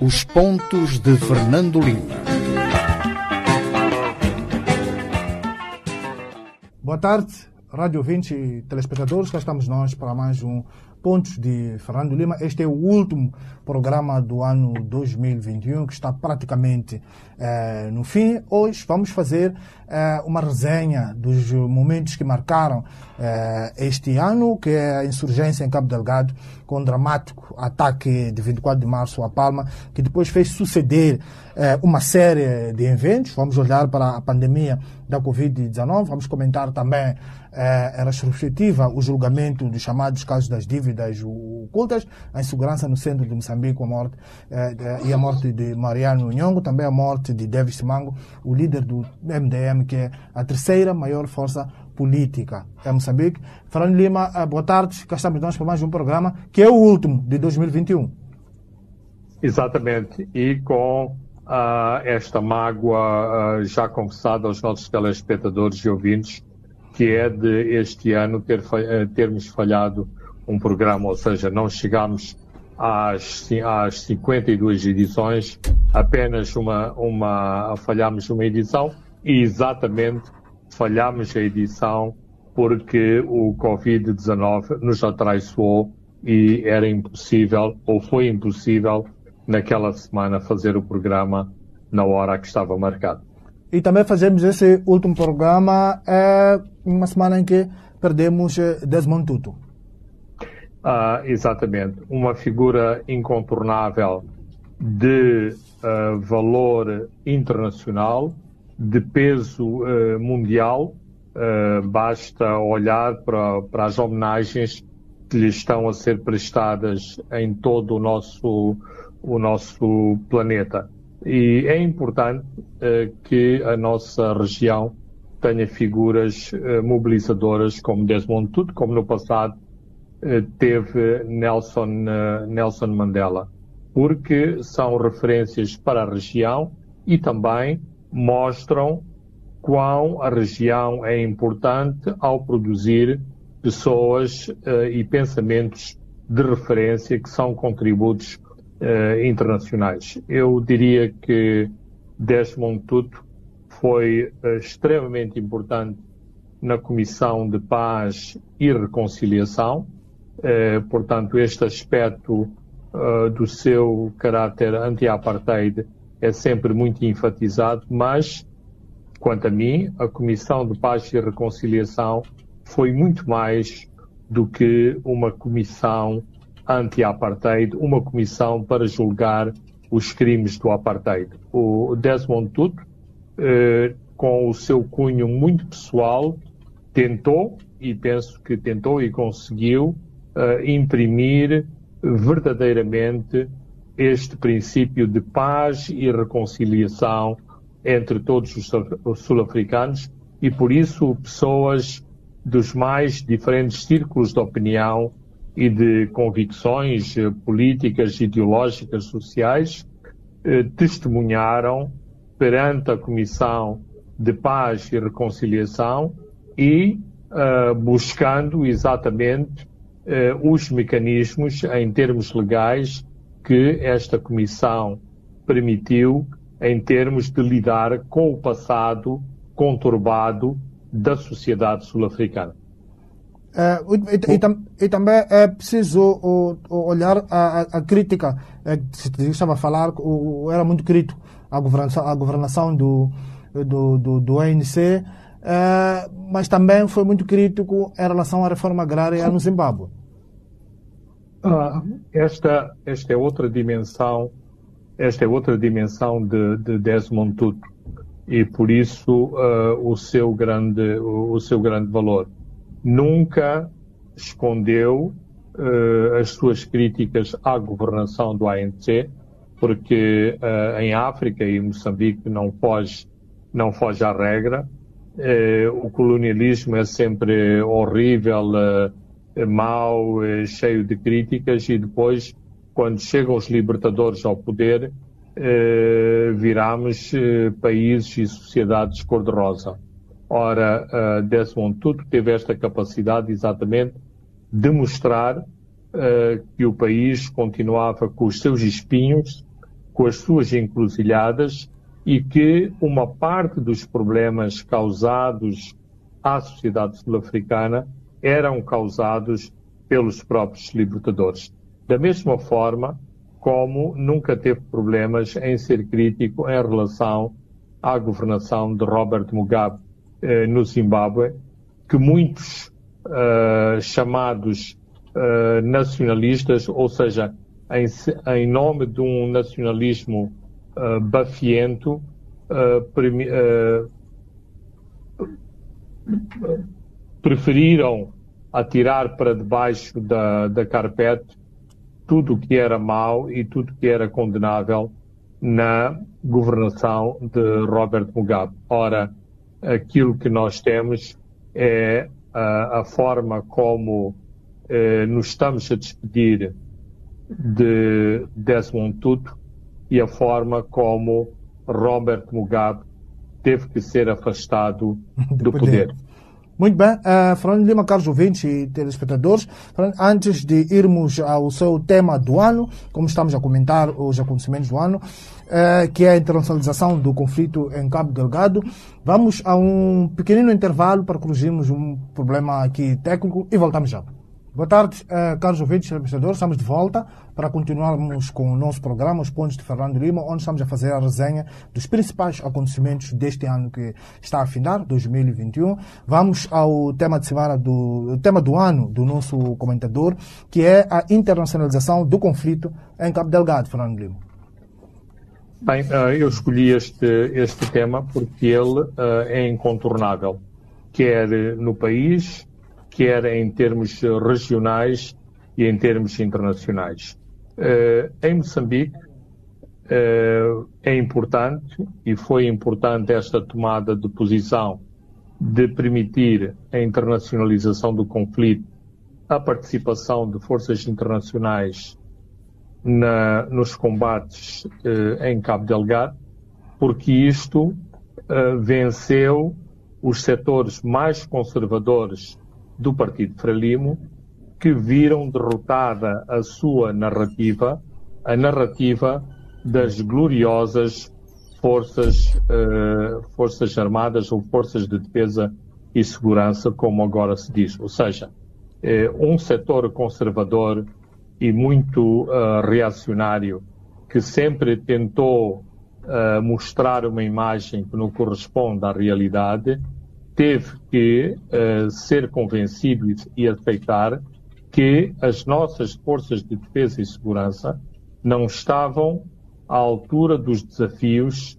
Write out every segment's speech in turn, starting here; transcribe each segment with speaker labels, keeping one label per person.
Speaker 1: Os pontos de Fernando Lima.
Speaker 2: Boa tarde, rádio ouvintes e telespectadores. Cá estamos nós para mais um Pontos de Fernando Lima. Este é o último programa do ano 2021, que está praticamente eh, no fim. Hoje vamos fazer eh, uma resenha dos momentos que marcaram eh, este ano, que é a insurgência em Cabo Delgado, com o dramático ataque de 24 de março a Palma, que depois fez suceder uma série de eventos. Vamos olhar para a pandemia da Covid-19, vamos comentar também a retrospectiva, o julgamento dos chamados casos das dívidas ocultas, a insegurança no centro de Moçambique, a morte, e a morte de Mariano Nhongo, também a morte de Davis Mango, o líder do MDM, que é a terceira maior força política em Moçambique. Fernando Lima, boa tarde, cá estamos nós para mais um programa, que é o último de 2021.
Speaker 3: Exatamente, e com uh, esta mágoa uh, já confessada aos nossos telespectadores e ouvintes, que é de este ano ter, termos falhado um programa, ou seja, não chegámos às, às 52 edições, apenas uma, uma, falhámos uma edição e exatamente falhámos a edição porque o Covid-19 nos atraiçoou e era impossível, ou foi impossível, naquela semana fazer o programa na hora que estava marcado.
Speaker 2: E também fazemos esse último programa é, uma semana em que perdemos Desmond Tutu.
Speaker 3: Ah, exatamente. Uma figura incontornável de uh, valor internacional, de peso uh, mundial. Uh, basta olhar para, para as homenagens que lhe estão a ser prestadas em todo o nosso, o nosso planeta. E é importante uh, que a nossa região tenha figuras uh, mobilizadoras como Desmond Tutu, como no passado uh, teve Nelson, Nelson Mandela, porque são referências para a região e também mostram quão a região é importante ao produzir pessoas e pensamentos de referência que são contributos uh, internacionais. Eu diria que Desmond Tutu foi uh, extremamente importante na Comissão de Paz e Reconciliação. Uh, portanto, este aspecto do seu caráter anti-apartheid é sempre muito enfatizado, mas, quanto a mim, a Comissão de Paz e Reconciliação foi muito mais do que uma comissão anti-apartheid, uma comissão para julgar os crimes do apartheid. O Desmond Tutu, eh, com o seu cunho muito pessoal, tentou, e penso que tentou e conseguiu, eh, imprimir verdadeiramente este princípio de paz e reconciliação entre todos os sul-africanos e por isso pessoas dos mais diferentes círculos de opinião e de convicções eh, políticas, ideológicas, sociais, eh, testemunharam perante a Comissão de Paz e Reconciliação e uh, buscando exatamente uh, os mecanismos em termos legais que esta Comissão permitiu em termos de lidar com o passado conturbado da sociedade sul-africana.
Speaker 2: É, e, e, e, também é preciso o, o olhar a, a, crítica, é, se estava a falar, o, era muito crítico à governação, à governação do, do, do, do ANC, é, mas também foi muito crítico em relação à reforma agrária no Zimbábue.
Speaker 3: Ah, esta, esta é outra dimensão, esta é outra dimensão de, de Desmond Tutu. E por isso uh, o seu grande, o, o seu grande valor nunca escondeu uh, as suas críticas à governação do ANC, porque uh, em África e Moçambique não foge, não foge à regra. Uh, o colonialismo é sempre horrível, mau, cheio de críticas e depois, quando chegam os libertadores ao poder, viramos países e sociedades cor-de-rosa. Ora, uh, Desmond Tutu teve esta capacidade exatamente de mostrar uh, que o país continuava com os seus espinhos, com as suas encruzilhadas e que uma parte dos problemas causados à sociedade sul-africana eram causados pelos próprios libertadores. Da mesma forma como nunca teve problemas em ser crítico em relação à governação de Robert Mugabe eh, no Zimbábue, que muitos uh, chamados uh, nacionalistas, ou seja, em, em, nome de um nacionalismo uh, bafiento, preferiram atirar para debaixo da, da carpete tudo o que era mau e tudo o que era condenável na governação de Robert Mugabe. Ora, aquilo que nós temos é a, a forma como eh, nos estamos a despedir de Desmond Tutu e a forma como Robert Mugabe teve que ser afastado do poder. poder.
Speaker 2: Muito bem, uh, Fernando Lima, caros ouvintes e telespectadores, antes de irmos ao seu tema do ano, como estamos a comentar os acontecimentos do ano, uh, que é a internacionalização do conflito em Cabo Delgado, vamos a um pequenino intervalo para corrigirmos um problema aqui técnico e voltamos já. Boa tarde, uh, caros ouvintes e telespectadores. Estamos de volta para continuarmos com o nosso programa, Os Pontos de Fernando Lima, onde estamos a fazer a resenha dos principais acontecimentos deste ano que está a findar, 2021. Vamos ao tema de semana do tema do ano do nosso comentador, que é a internacionalização do conflito em Cabo Delgado, Fernando Lima.
Speaker 3: Bem, uh, eu escolhi este, este tema porque ele uh, é incontornável, quer no país, quer em termos regionais e em termos internacionais. Uh, em Moçambique uh, é importante e foi importante esta tomada de posição de permitir a internacionalização do conflito, a participação de forças internacionais na, nos combates uh, em Cabo Delgado, porque isto venceu os setores mais conservadores do Partido Frelimo que viram derrotada a sua narrativa, a narrativa das gloriosas forças, uh, forças armadas ou forças de defesa e segurança, como agora se diz. Ou seja, uh, um setor conservador e muito uh, reacionário que sempre tentou mostrar uma imagem que não corresponde à realidade, teve que uh, ser convencido e aceitar que as nossas forças de defesa e segurança não estavam à altura dos desafios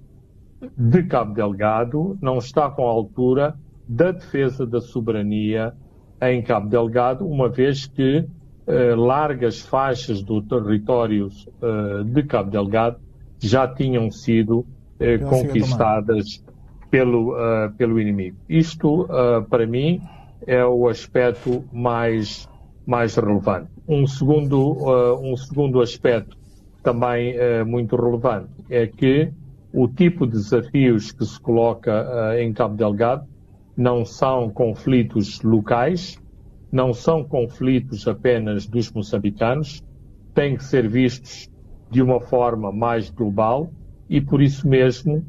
Speaker 3: de Cabo Delgado, não estavam à altura da defesa da soberania em Cabo Delgado, uma vez que uh, largas faixas do território uh, de Cabo Delgado já tinham sido conquistadas pelo, uh, pelo inimigo. Isto, uh, para mim, é o aspecto mais, mais relevante. Um segundo, uh, um segundo aspecto também muito relevante é que o tipo de desafios que se coloca em Cabo Delgado não são conflitos locais, não são conflitos apenas dos moçambicanos, têm que ser vistos de uma forma mais global e, por isso mesmo,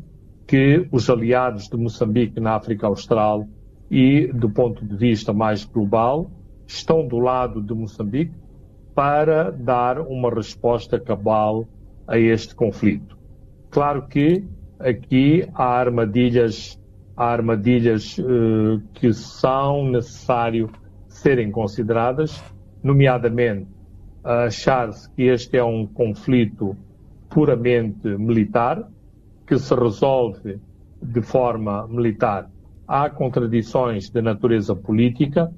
Speaker 3: que os aliados de Moçambique na África Austral e, do ponto de vista mais global, estão do lado de Moçambique para dar uma resposta cabal a este conflito. Claro que aqui há armadilhas, há armadilhas uh, que são necessário serem consideradas, nomeadamente achar-se que este é um conflito puramente militar, que se resolve de forma militar. Há contradições de natureza política,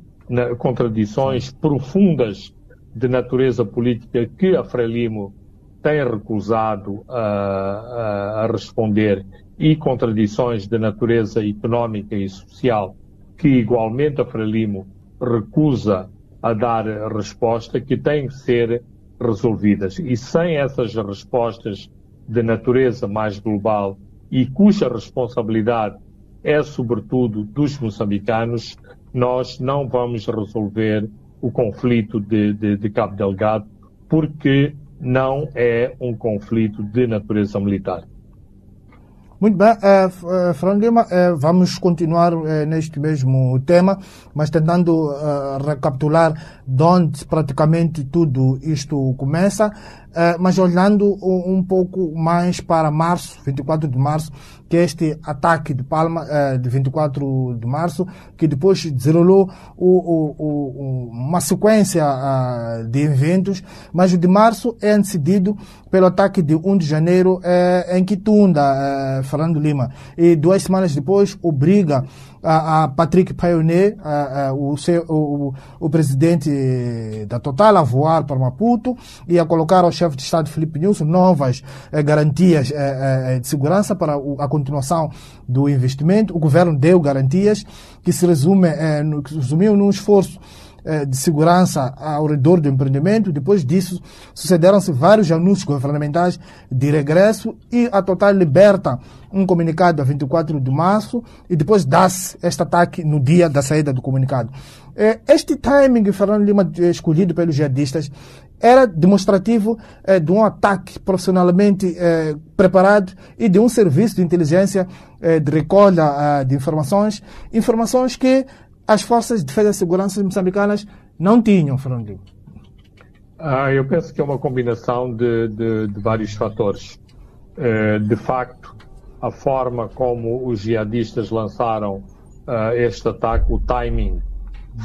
Speaker 3: contradições profundas de natureza política que a Frelimo tem recusado a, a, a, responder e contradições de natureza económica e social que igualmente a Frelimo recusa a dar resposta que têm que ser resolvidas. E sem essas respostas de natureza mais global e cuja responsabilidade é sobretudo dos moçambicanos, nós não vamos resolver o conflito de, de, de Cabo Delgado, porque não é um conflito de natureza militar.
Speaker 2: Muito bem, uh, Lima, uh, vamos continuar neste mesmo tema, mas tentando recapitular de onde praticamente tudo isto começa. Uh, mas olhando um, pouco mais para março, 24 de março, que é este ataque de Palma, uh, de 24 de março, que depois desenrolou uma sequência uh, de eventos, mas o de março é antecedido pelo ataque de 1 de janeiro em Quitunda, Fernando Lima. E duas semanas depois obriga a, a Patrick a, o, o, o, presidente da Total, a voar para Maputo e a colocar ao chefe de Estado Felipe Nilson novas eh, garantias eh, eh, de segurança para a continuação do investimento. O governo deu garantias que se resume, eh, no, que resumiu num esforço de segurança ao redor do empreendimento. Depois disso, sucederam-se vários anúncios governamentais de regresso e a Total liberta um comunicado a 24 de março e depois dá-se este ataque no dia da saída do comunicado. Eh, este timing, Fernando Lima, eh, escolhido pelos jihadistas, era demonstrativo de um ataque profissionalmente preparado e de um serviço de inteligência de recolha de informações, informações que as forças de defesa e segurança moçambicanas não tinham, Fernando
Speaker 3: ah, Eu penso que é uma combinação de, de, de vários fatores. Uh, de facto, a forma como os jihadistas lançaram uh, este ataque, o timing,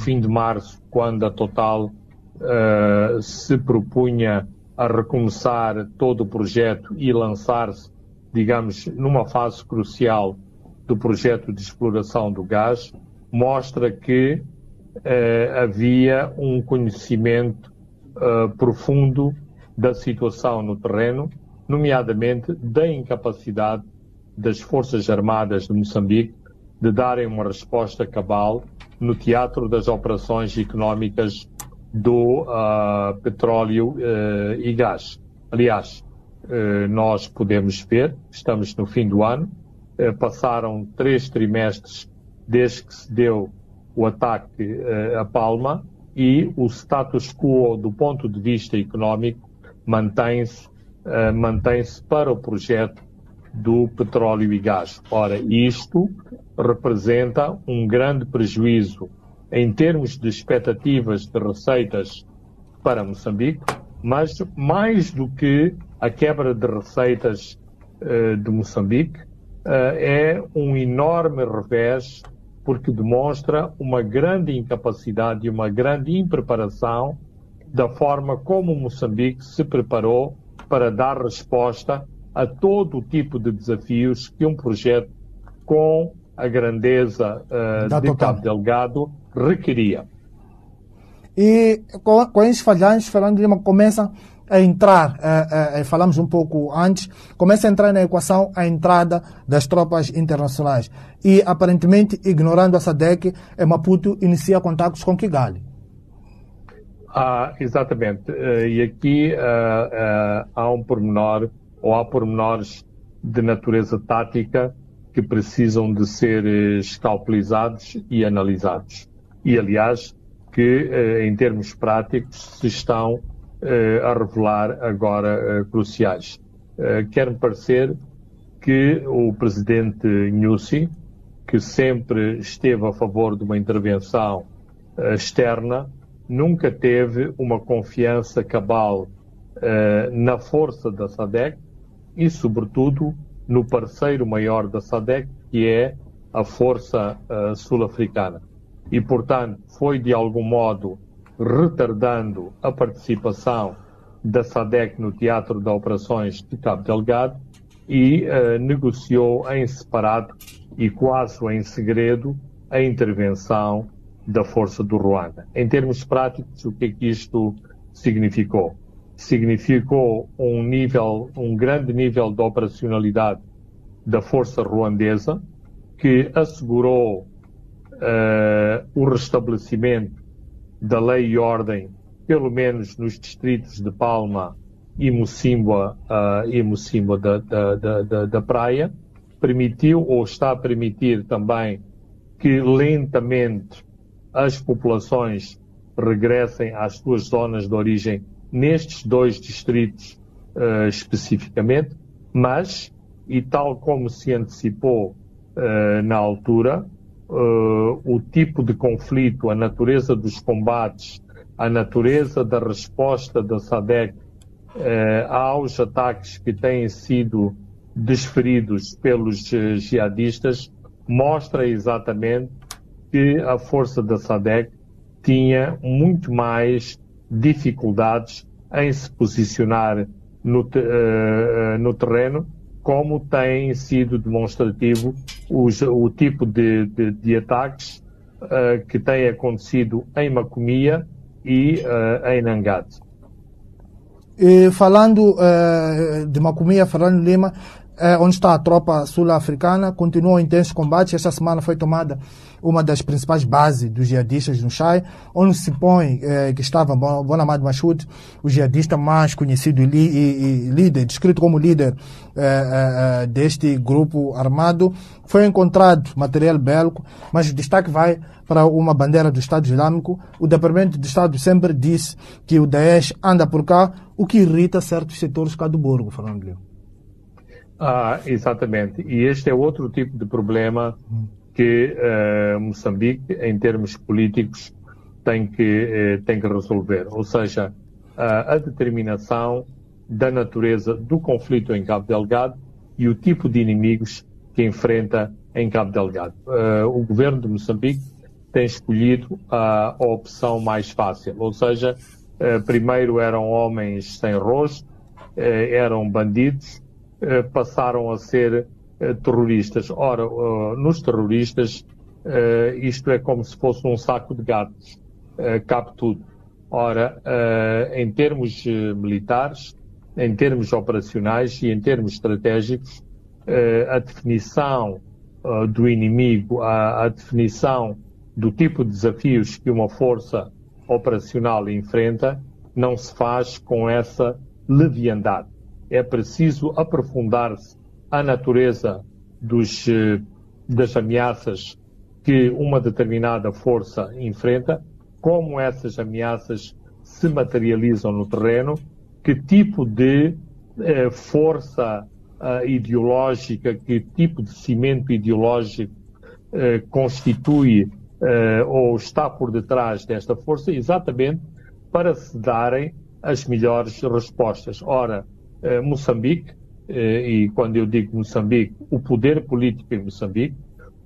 Speaker 3: fim de março, quando a Total uh, se propunha a recomeçar todo o projeto e lançar-se, digamos, numa fase crucial do projeto de exploração do gás, mostra que uh, havia um conhecimento uh, profundo da situação no terreno, nomeadamente da incapacidade das Forças Armadas de Moçambique de darem uma resposta cabal no teatro das operações económicas do uh, petróleo e gás. Aliás, nós podemos ver, estamos no fim do ano, passaram três trimestres desde que se deu o ataque uh, a Palma e o status quo do ponto de vista económico mantém-se uh, mantém-se para o projeto do petróleo e gás. Ora, isto representa um grande prejuízo em termos de expectativas de receitas para Moçambique, mas mais do que a quebra de receitas uh, de Moçambique, é um enorme revés porque demonstra uma grande incapacidade e uma grande impreparação da forma como Moçambique se preparou para dar resposta a todo o tipo de desafios que um projeto com a grandeza uh, de Cabo Delgado requeria.
Speaker 2: E com, esses falhanços, Fernando Lima começa a entrar, uh, falamos um pouco antes, começa a entrar na equação a entrada das tropas internacionais. E, aparentemente, ignorando a SADEC, Maputo inicia contatos com Kigali.
Speaker 3: Ah, exatamente. Uh, e aqui há um pormenor, ou há pormenores de natureza tática que precisam de ser escalpelizados e analisados. E, aliás, que, em termos práticos, se estão eh, a revelar agora eh, cruciais. Eh, quer-me parecer que o presidente Nussi, que sempre esteve a favor de uma intervenção externa, nunca teve uma confiança cabal na força da SADEC e, sobretudo, no parceiro maior da SADEC, que é a força sul-africana. E, portanto, foi de algum modo retardando a participação da SADEC no Teatro de Operações de Cabo Delgado e uh, negociou em separado e quase em segredo a intervenção da Força do Ruanda. Em termos práticos, o que é que isto significou? Significou um nível, um grande nível de operacionalidade da Força Ruandesa, que assegurou uh, o restabelecimento da lei e ordem, pelo menos nos distritos de Palma e Mocimboa, uh, da, da, da, da Praia, permitiu ou está a permitir também que lentamente as populações regressem às suas zonas de origem nestes dois distritos uh, especificamente, mas, e tal como se antecipou uh, na altura, uh, o tipo de conflito, a natureza dos combates, a natureza da resposta da SADEC aos ataques que têm sido desferidos pelos jihadistas, mostra exatamente que a força da SADEC tinha muito mais dificuldades em se posicionar no, uh, no terreno, como tem sido demonstrativo os, o tipo de, de, de ataques uh, que tem acontecido em Macomia e uh, em Nangate.
Speaker 2: E falando de Macomia, Fernando Lima, é, onde está a tropa sul-africana, continuam intensos combates. Esta semana foi tomada uma das principais bases dos jihadistas no Chai, onde se põe é, que estava Bonamad Machoud, o jihadista mais conhecido e, e, e líder, descrito como líder é, deste grupo armado. Foi encontrado material bélico, mas o destaque vai para uma bandeira do Estado Islâmico. O Departamento de Estado sempre disse que o Daesh anda por cá, o que irrita certos setores cá do Borgo, Fernando Leão.
Speaker 3: Ah, exatamente. E este é outro tipo de problema que uh, Moçambique, em termos políticos, tem que, uh, tem que resolver. Ou seja, uh, a determinação da natureza do conflito em Cabo Delgado e o tipo de inimigos que enfrenta em Cabo Delgado. Eh, o governo de Moçambique tem escolhido a opção mais fácil, ou seja, primeiro eram homens sem rosto, eram bandidos, eh, passaram a ser eh, terroristas. Ora, eh, nos terroristas, isto é como se fosse um saco de gatos, cabe tudo. Ora, em termos militares, em termos operacionais e em termos estratégicos, a definição do inimigo, a, definição do tipo de desafios que uma força operacional enfrenta, não se faz com essa leviandade é preciso aprofundar-se a natureza dos, eh, das ameaças que uma determinada força enfrenta, como essas ameaças se materializam no terreno, que tipo de eh, força eh, ideológica, que tipo de cimento ideológico eh, constitui eh, ou está por detrás desta força, exatamente para se darem as melhores respostas. Ora, eh, Moçambique, eh, e quando eu digo Moçambique, o poder político em Moçambique,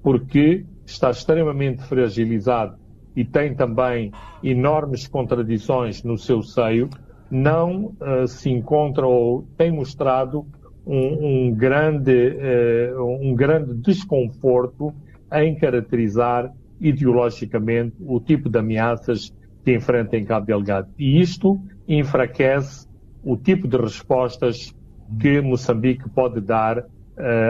Speaker 3: porque está extremamente fragilizado e tem também enormes contradições no seu seio, não uh, se encontra ou tem mostrado um, um, grande, uh, um grande desconforto em caracterizar ideologicamente o tipo de ameaças que enfrenta em Cabo Delgado. E isto enfraquece o tipo de respostas que Moçambique pode dar uh,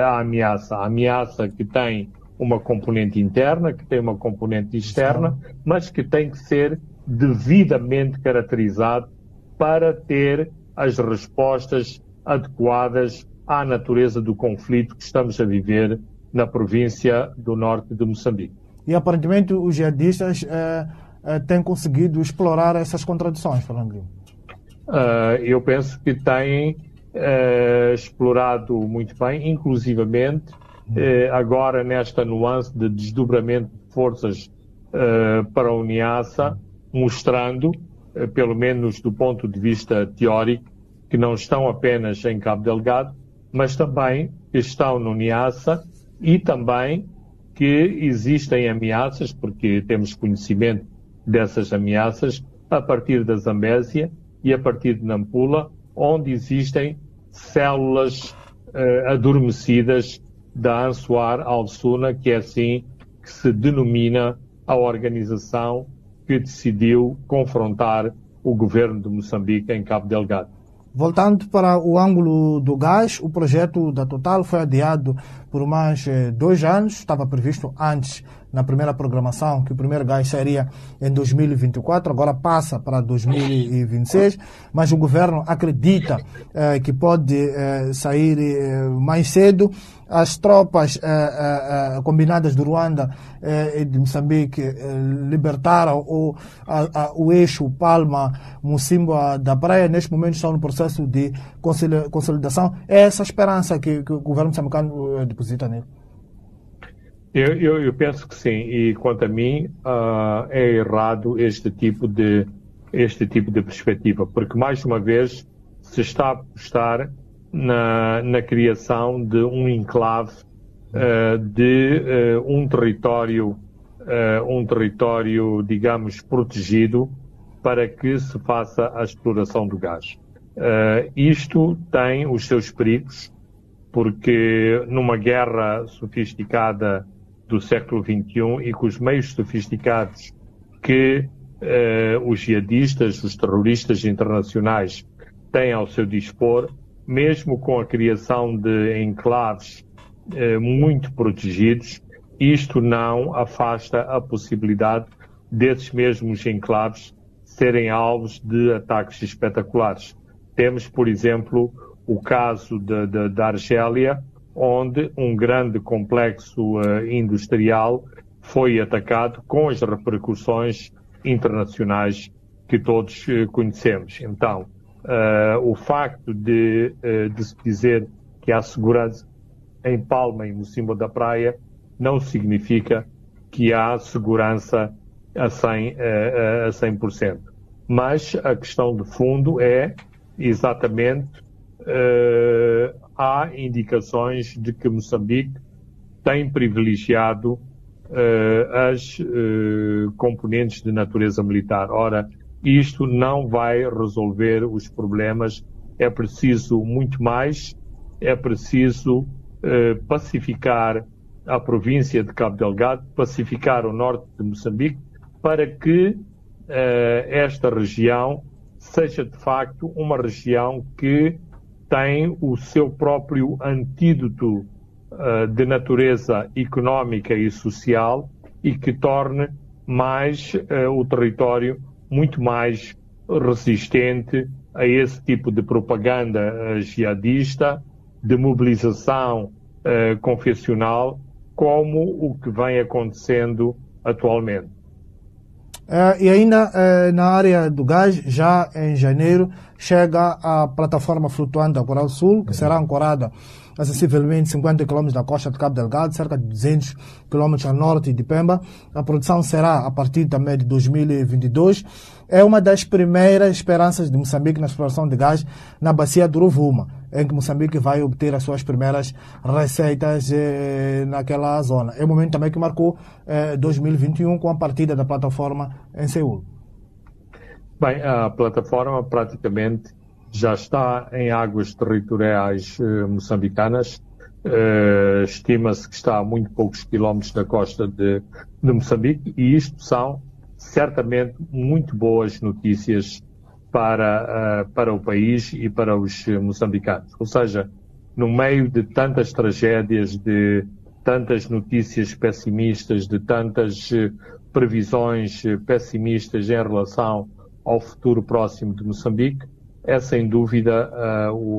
Speaker 3: à ameaça. A ameaça que tem uma componente interna, que tem uma componente externa, mas que tem que ser devidamente caracterizado para ter as respostas adequadas à natureza do conflito que estamos a viver na província do norte de Moçambique.
Speaker 2: E aparentemente os jihadistas eh, eh, têm conseguido explorar essas contradições, Fernando
Speaker 3: uh, eu penso que têm uh, explorado muito bem, inclusivamente uh, agora nesta nuance de desdobramento de forças para a Uniaça, mostrando, pelo menos do ponto de vista teórico, que não estão apenas em Cabo Delgado, mas também que estão no Uniaça e também que existem ameaças, porque temos conhecimento dessas ameaças, a partir da Zambésia e a partir de Nampula, onde existem células uh, adormecidas da Ansuar al-Suna, que é assim que se denomina a organização que decidiu confrontar o governo de Moçambique em Cabo Delgado.
Speaker 2: Voltando para o ângulo do gás, o projeto da Total foi adiado por mais eh, dois anos, estava previsto antes na primeira programação que o primeiro gás seria em 2024, agora passa para 2026, mas o governo acredita eh, que pode eh, sair eh, mais cedo. As tropas eh, eh, eh, combinadas do Ruanda e de Moçambique libertaram o, a, a, o eixo Palma, Mocimboa da Praia. Neste momento estão no processo de consolidação. É essa esperança que, que o governo moçambicano deposita nele.
Speaker 3: Eu, eu, eu, penso que sim, e quanto a mim, uh, é errado este tipo, de, este tipo de perspectiva, porque mais uma vez se está a apostar na, na criação de um enclave uh, de uh, um território, um território, digamos, protegido para que se faça a exploração do gás. isto tem os seus perigos, porque numa guerra sofisticada do século XXI e com os meios sofisticados que eh, os jihadistas, os terroristas internacionais têm ao seu dispor, mesmo com a criação de enclaves eh, muito protegidos, isto não afasta a possibilidade desses mesmos enclaves serem alvos de ataques espetaculares. Temos, por exemplo, o caso da Argélia, onde um grande complexo uh, industrial foi atacado com as repercussões internacionais que todos uh, conhecemos. Então, uh, o facto de, de, se dizer que há segurança em Palma e no cimo da praia não significa que há segurança a 100%. a 100%. Mas a questão de fundo é exatamente há indicações de que Moçambique tem privilegiado uh, as uh, componentes de natureza militar. Ora, isto não vai resolver os problemas. É preciso muito mais. É preciso uh, pacificar a província de Cabo Delgado, pacificar o norte de Moçambique, para que esta região seja de facto uma região que tem o seu próprio antídoto uh, de natureza económica e social e que torne mais uh, o território muito mais resistente a esse tipo de propaganda uh, jihadista, de mobilização confessional, como o que vem acontecendo atualmente.
Speaker 2: Uh, e ainda uh, na área do gás, já em janeiro, chega a plataforma flutuante da Coral Sul, que será ancorada a sensivelmente 50 km da costa de Cabo Delgado, cerca de 200 km a norte de Pemba. A produção será a partir também de 2022. É uma das primeiras esperanças de Moçambique na exploração de gás na bacia do Rovuma, em que Moçambique vai obter as suas primeiras receitas eh, naquela zona. É o momento também que marcou eh, 2021 com a partida da plataforma em Seul.
Speaker 3: Bem, a plataforma praticamente já está em águas territoriais eh, moçambicanas. Eh, Estima-se que está a muito poucos quilómetros da costa de, de, Moçambique e isto são certamente muito boas notícias para, uh, para o país e para os moçambicanos. Ou seja, no meio de tantas tragédias, de tantas notícias pessimistas, de tantas uh, previsões pessimistas em relação ao futuro próximo de Moçambique, é sem dúvida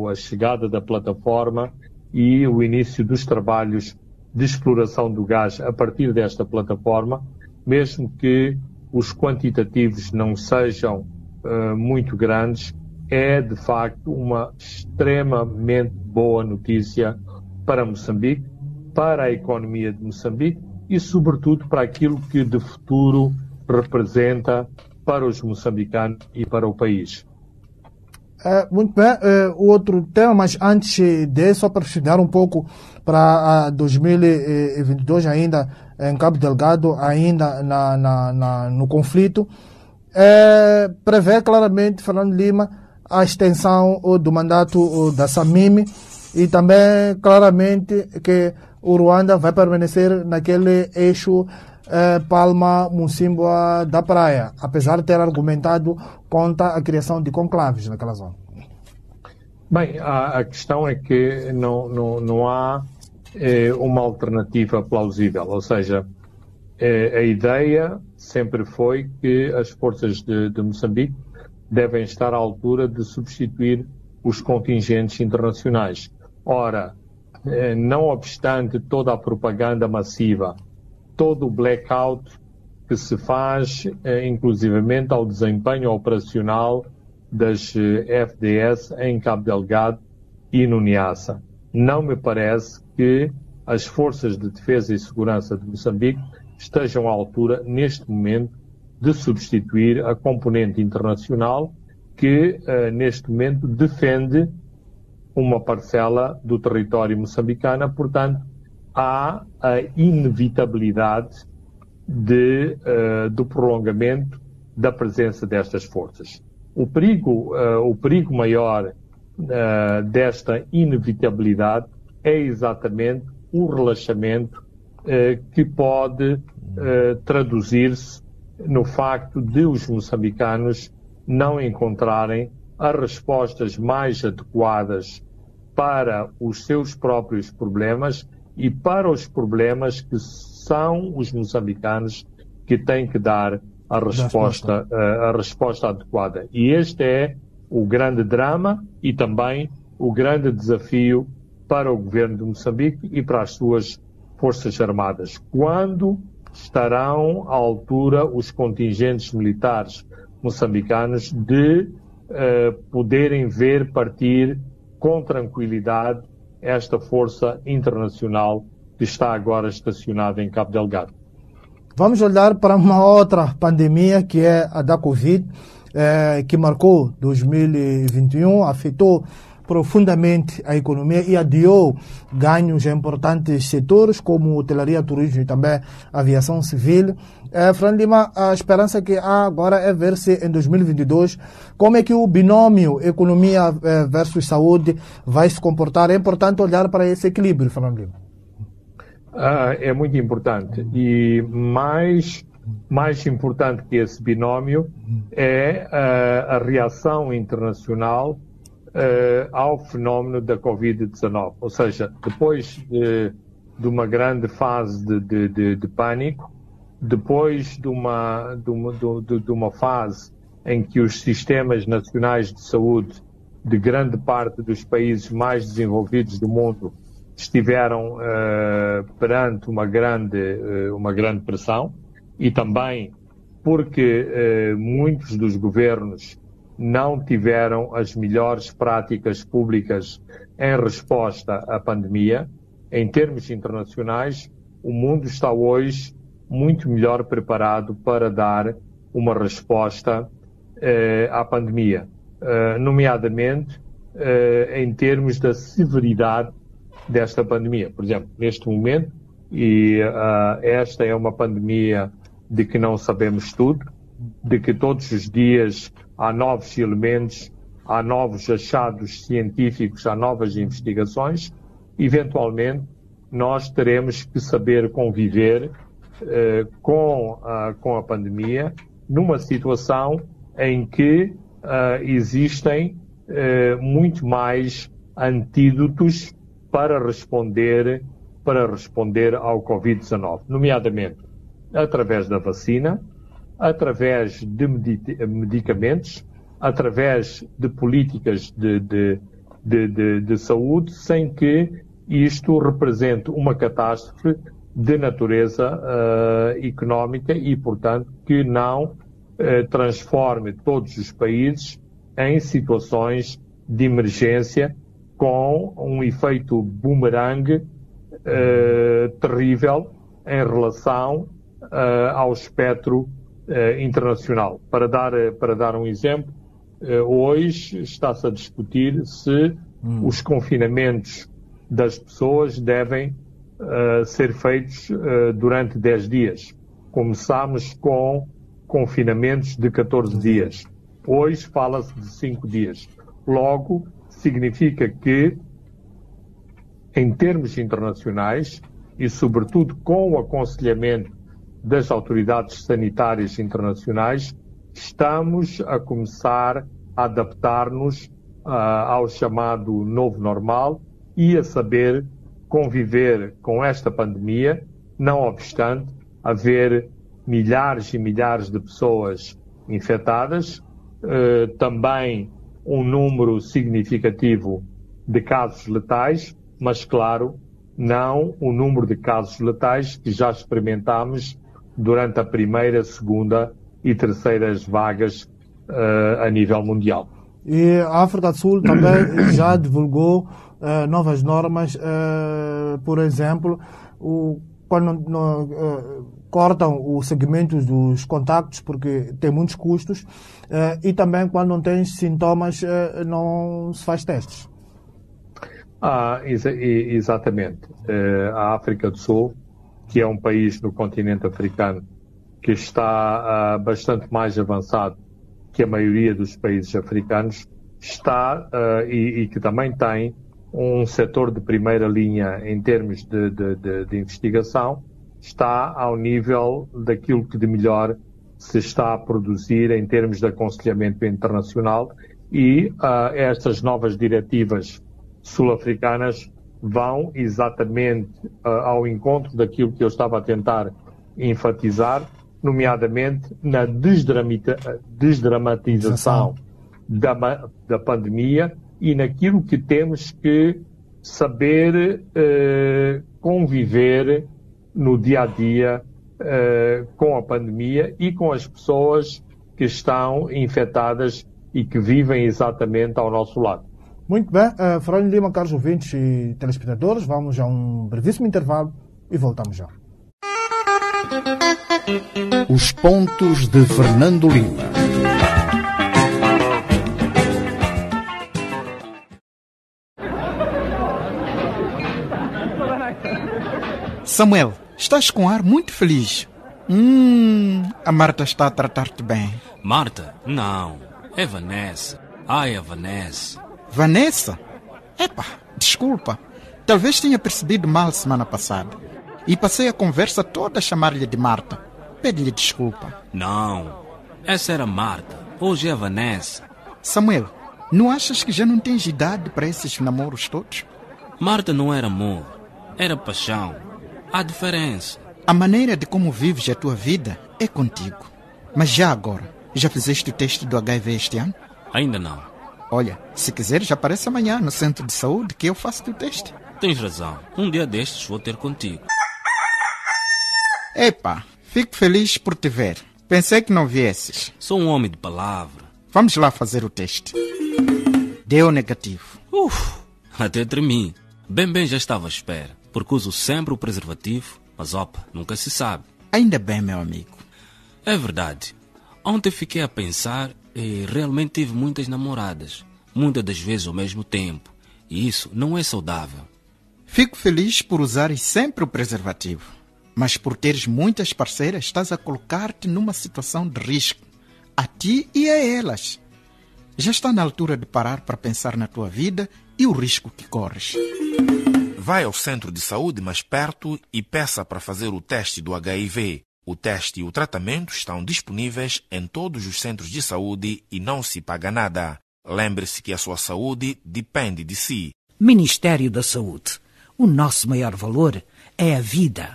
Speaker 3: a chegada da plataforma e o início dos trabalhos de exploração do gás a partir desta plataforma, mesmo que os quantitativos não sejam uh, muito grandes, é de facto uma extremamente boa notícia para Moçambique, para a economia de Moçambique e, sobretudo, para aquilo que de futuro representa para os moçambicanos e para o país.
Speaker 2: É, muito bem, o outro tema, mas antes de, só para estudar um pouco para 2022 ainda em Cabo Delgado, ainda na, na, na no conflito, é, prevê claramente, Fernando Lima, a extensão do mandato da Samime e também claramente que o Ruanda vai permanecer naquele eixo eh, Palma Musimboa da Praia, apesar de ter argumentado contra a criação de conclaves naquela zona.
Speaker 3: Bem, a, a questão é que não, não, não há eh, uma alternativa plausível, ou seja, eh, a ideia sempre foi que as forças de, de Moçambique devem estar à altura de substituir os contingentes internacionais. Ora, eh, não obstante toda a propaganda massiva, todo o blackout que se faz, eh, inclusivamente ao desempenho operacional das FDS em Cabo Delgado e no Niassa. Não me parece que as forças de defesa e segurança de Moçambique estejam à altura, neste momento, de substituir a componente internacional que, uh, neste momento, defende uma parcela do território moçambicano. Portanto, há a inevitabilidade de, uh, do prolongamento da presença destas forças. O perigo, uh, o perigo maior desta inevitabilidade é exatamente o relaxamento que pode traduzir-se no facto de os moçambicanos não encontrarem as respostas mais adequadas para os seus próprios problemas e para os problemas que são os moçambicanos que têm que dar a resposta, eh, a resposta adequada. E este é o grande drama e também o grande desafio para o governo de Moçambique e para as suas forças armadas. Quando estarão à altura os contingentes militares moçambicanos de uh, poderem ver partir com tranquilidade esta força internacional que está agora estacionada em Cabo Delgado.
Speaker 2: Vamos olhar para uma outra pandemia que é a da Covid, eh, que marcou 2021, afetou profundamente a economia e adiou ganhos em importantes setores como hotelaria, turismo e também aviação civil. É, Fran Lima, a esperança que há agora é ver se em 2022 como é que o binômio economia eh, versus saúde vai se comportar. É importante olhar para esse equilíbrio, Fran Lima.
Speaker 3: Ah, é muito importante e mais mais importante que esse binômio é uh, a reação internacional ao fenómeno da Covid-19. Ou seja, depois de, de uma grande fase de, de, de, de pânico, depois de uma, de, uma, de uma fase em que os sistemas nacionais de saúde de grande parte dos países mais desenvolvidos do mundo estiveram uh, perante uma grande, uh, uma grande pressão e também porque uh, muitos dos governos não tiveram as melhores práticas públicas em resposta à pandemia. Em termos internacionais, o mundo está hoje muito melhor preparado para dar uma resposta eh, à pandemia, eh, nomeadamente eh, em termos da severidade desta pandemia. Por exemplo, neste momento, e uh, esta é uma pandemia de que não sabemos tudo, de que todos os dias há novos elementos, há novos achados científicos, há novas investigações, eventualmente nós teremos que saber conviver eh, com, a, com a pandemia numa situação em que uh, existem uh, muito mais antídotos para responder para responder ao Covid-19, nomeadamente através da vacina, através de medicamentos, através de políticas de, de, de, de, saúde, sem que isto represente uma catástrofe de natureza uh, económica e, portanto, que não uh, transforme todos os países em situações de emergência com um efeito boomerang uh, terrível em relação ao espectro eh, internacional. Para dar, eh, para dar um exemplo, eh, hoje está-se a discutir se hum. os confinamentos das pessoas devem uh, ser feitos uh, durante 10 dias. Começámos com confinamentos de 14 dias. Hoje fala-se de 5 dias. Logo, significa que, em termos internacionais, e sobretudo com o aconselhamento das autoridades sanitárias internacionais, estamos a começar a adaptar-nos uh, ao chamado novo normal e a saber conviver com esta pandemia, não obstante haver milhares e milhares de pessoas infectadas, eh, também um número significativo de casos letais, mas claro, não o número de casos letais que já experimentámos durante a primeira, segunda e terceiras vagas uh, a nível mundial.
Speaker 2: E a África do Sul também já divulgou uh, novas normas, uh, por exemplo, o, quando no, cortam os segmentos dos contactos porque tem muitos custos e também quando não tem sintomas não se faz testes.
Speaker 3: Ah, exa exatamente. a África do Sul, que é um país no continente africano que está bastante mais avançado que a maioria dos países africanos está uh, e, e, que também tem um setor de primeira linha em termos de, de, de, de, investigação, está ao nível daquilo que de melhor se está a produzir em termos de aconselhamento internacional e uh, estas novas diretivas sul-africanas vão exatamente uh, ao encontro daquilo que eu estava a tentar enfatizar, nomeadamente na desdramatização da, da pandemia e naquilo que temos que saber eh, conviver no dia a dia eh, com a pandemia e com as pessoas que estão infectadas e que vivem exatamente ao nosso lado.
Speaker 2: Muito bem, uh, Fernando Lima, caros ouvintes e telespectadores, vamos a um brevíssimo intervalo e voltamos já.
Speaker 1: Os pontos de Fernando Lima.
Speaker 4: Samuel, estás com ar muito feliz. Hum, a Marta está a tratar-te bem.
Speaker 5: Marta? Não. É Vanessa. Ai, a Vanessa.
Speaker 4: Vanessa? Epa, desculpa. Talvez tenha percebido mal semana passada. E passei a conversa toda a chamar-lhe de Marta. Pede-lhe desculpa.
Speaker 5: Não. Essa era Marta. Hoje é Vanessa.
Speaker 4: Samuel, não achas que já não tens idade para esses namoros todos?
Speaker 5: Marta não era amor. Era paixão. Há diferença.
Speaker 4: A maneira de como vives a tua vida é contigo. Mas já agora, já fizeste o teste do HIV este ano?
Speaker 5: Ainda não.
Speaker 4: Olha, se quiseres, aparece amanhã no centro de saúde que eu faço o teste.
Speaker 5: Tens razão. Um dia destes vou ter contigo.
Speaker 4: Epa, fico feliz por te ver. Pensei que não viesses.
Speaker 5: Sou um homem de palavra.
Speaker 4: Vamos lá fazer o teste. Deu negativo.
Speaker 5: Uf, até tremi. Bem, bem já estava à espera, porque uso sempre o preservativo, mas opa, nunca se sabe.
Speaker 4: Ainda bem, meu amigo.
Speaker 5: É verdade. Ontem fiquei a pensar e realmente tive muitas namoradas, muitas das vezes ao mesmo tempo, e isso não é saudável.
Speaker 4: Fico feliz por usares sempre o preservativo. Mas por teres muitas parceiras, estás a colocar-te numa situação de risco, a ti e a elas. Já está na altura de parar para pensar na tua vida e o risco que corres.
Speaker 6: Vai ao centro de saúde mais perto e peça para fazer o teste do HIV. O teste e o tratamento estão disponíveis em todos os centros de saúde e não se paga nada. Lembre-se que a sua saúde depende de si.
Speaker 7: Ministério da Saúde. O nosso maior valor é a vida.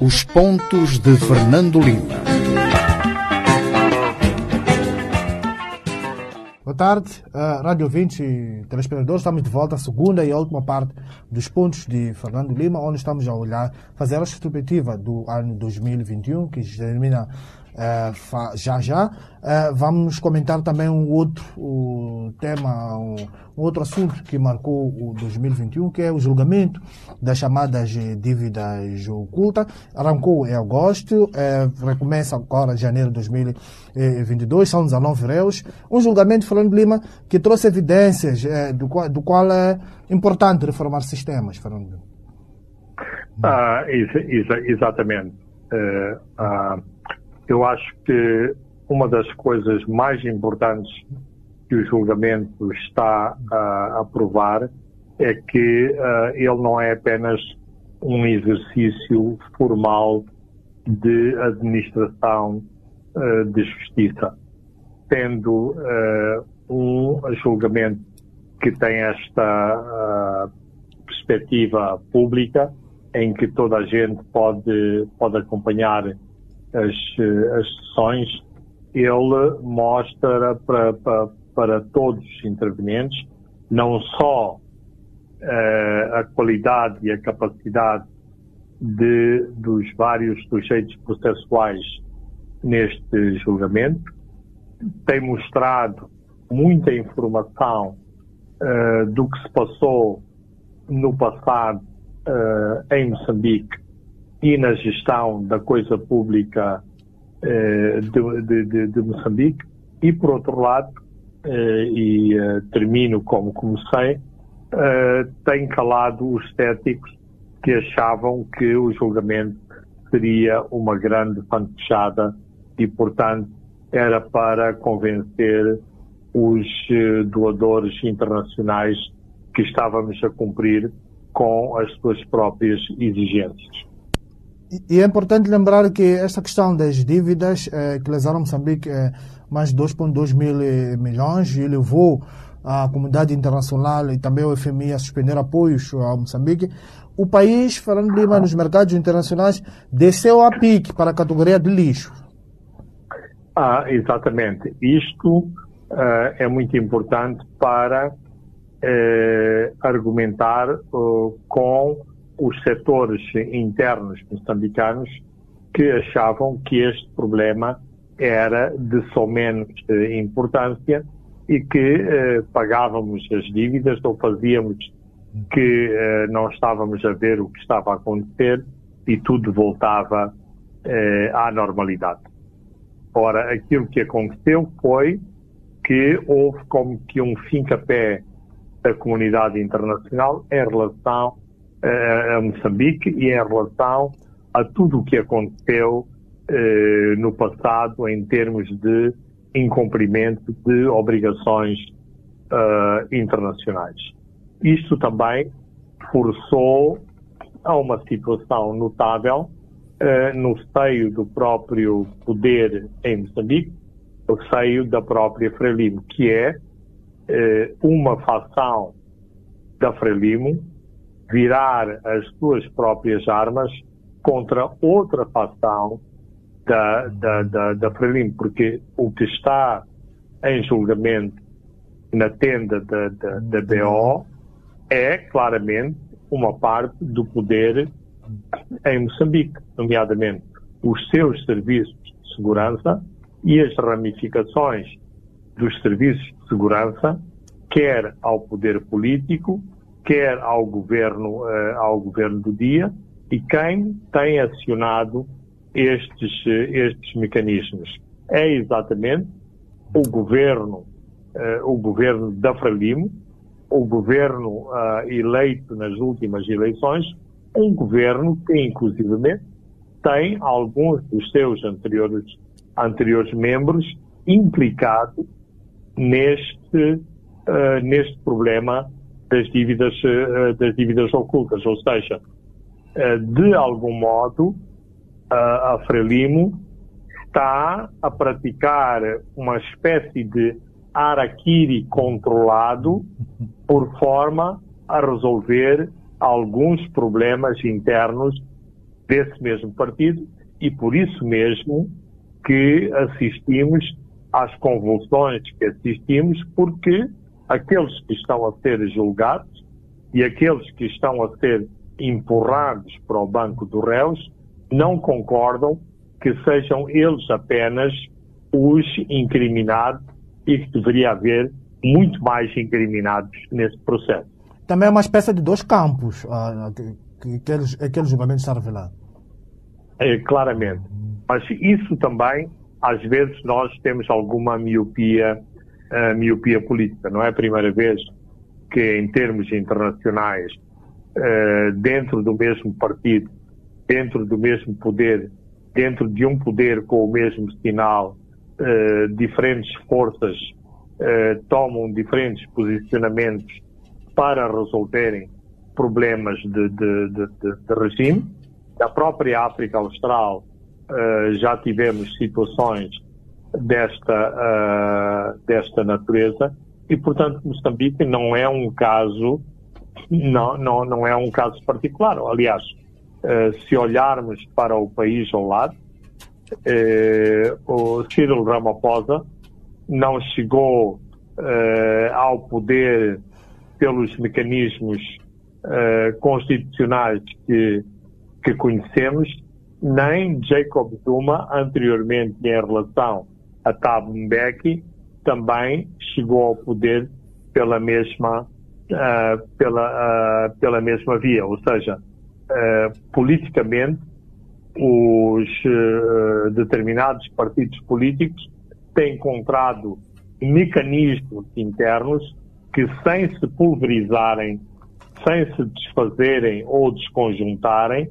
Speaker 1: Os pontos de Fernando Lima.
Speaker 2: Boa tarde, uh, Rádio 20 e telespectadores. Estamos de volta à segunda e última parte dos pontos de Fernando Lima, onde estamos a olhar, fazer a retrospectiva do ano 2021, que termina uh, já já. Uh, vamos comentar também um outro tema, um, um, outro assunto que marcou o 2021, que é o julgamento das chamadas dívidas ocultas. Arrancou em agosto, uh, recomeça agora em janeiro de 2022, são 19 réus. Um julgamento, Fernando Lima, que trouxe evidências do qual, do qual é importante reformar sistemas, Fernando Lima.
Speaker 3: Ah, ex ex exatamente. Uh, uh, eu acho que uma das coisas mais importantes que o julgamento está uh, a provar é que ele não é apenas um exercício formal de administração de justiça, tendo um julgamento que tem esta perspectiva pública em que toda a gente pode, pode acompanhar as, as sessões, ele mostra para, para, para todos os intervenientes não só uh, a qualidade e a capacidade de, dos vários sujeitos processuais neste julgamento, tem mostrado muita informação uh, do que se passou no passado uh, em Moçambique e na gestão da coisa pública uh, de, de, de, Moçambique e por outro lado uh, e termino como comecei tem calado os céticos que achavam que o julgamento seria uma grande fantochada e portanto era para convencer os doadores internacionais que estávamos a cumprir com as suas próprias exigências.
Speaker 2: E é importante lembrar que esta questão das dívidas eh, que lesaram Moçambique eh, mais de 2,2 mil eh, milhões e levou a comunidade internacional e também o FMI a suspender apoios a Moçambique. O país, Fernando Lima, nos mercados internacionais, desceu a pique para a categoria de lixo.
Speaker 3: Ah, exatamente. Isto uh, é muito importante para eh, argumentar eh, com os setores internos moçambicanos que achavam que este problema era de só menos eh, importância e que eh, pagávamos as dívidas ou fazíamos que eh, não estávamos a ver o que estava a acontecer e tudo voltava eh, à normalidade. Ora, aquilo que aconteceu foi que houve como que um fim-capé da comunidade internacional em relação a Moçambique e em relação a tudo o que aconteceu uh, no passado em termos de incumprimento de obrigações uh, internacionais. Isto também forçou a uma situação notável no seio do próprio poder em Moçambique, no seio da própria Frelimo, que é eh, uma facção da Frelimo virar as suas próprias armas contra outra facção da, da, da, da Frelimo, porque o que está em julgamento na tenda da, da, da BO é claramente uma parte do poder em Moçambique, nomeadamente os seus serviços de segurança e as ramificações dos serviços de segurança, quer ao poder político, quer ao governo, uh, ao governo do dia, e quem tem acionado estes, estes mecanismos. É exatamente o governo, uh, o governo da Frelimo, o governo uh, eleito nas últimas eleições, um governo que inclusivamente tem alguns dos seus anteriores, anteriores membros implicados neste, uh, neste problema das dívidas, uh, das dívidas ocultas. Ou seja, uh, de algum modo, a Frelimo está a praticar uma espécie de araquiri controlado por forma a resolver alguns problemas internos desse mesmo partido e por isso mesmo que assistimos às convulsões que assistimos, porque aqueles que estão a ser julgados e aqueles que estão a ser empurrados para o banco dos réus não concordam que sejam eles apenas os incriminados e que deveria haver muito mais incriminados nesse processo.
Speaker 2: Também é uma espécie de dois campos que, que aqueles, aquele julgamento está revelando.
Speaker 3: É, claramente. Mas isso também às vezes nós temos alguma miopia, uh, miopia política. Não é a primeira vez que, em termos internacionais, uh, dentro do mesmo partido, dentro do mesmo poder, dentro de um poder com o mesmo sinal, uh, diferentes forças tomam diferentes posicionamentos para resolverem problemas de, de, de, de regime. Na própria África Austral já tivemos situações desta, desta natureza e, portanto, Moçambique não é um caso, não, não, não é um caso particular. Aliás, uh, se olharmos para o país ao lado, uh, o Cyril Ramaphosa não chegou uh, ao poder pelos mecanismos constitucionais que, que conhecemos, nem Jacob Zuma, anteriormente em relação a Thabo Mbeki, também chegou ao poder pela mesma, uh, pela, uh, pela mesma via. Ou seja, uh, politicamente, os determinados partidos políticos têm encontrado mecanismos internos que, sem se pulverizarem, sem se desfazerem ou desconjuntarem,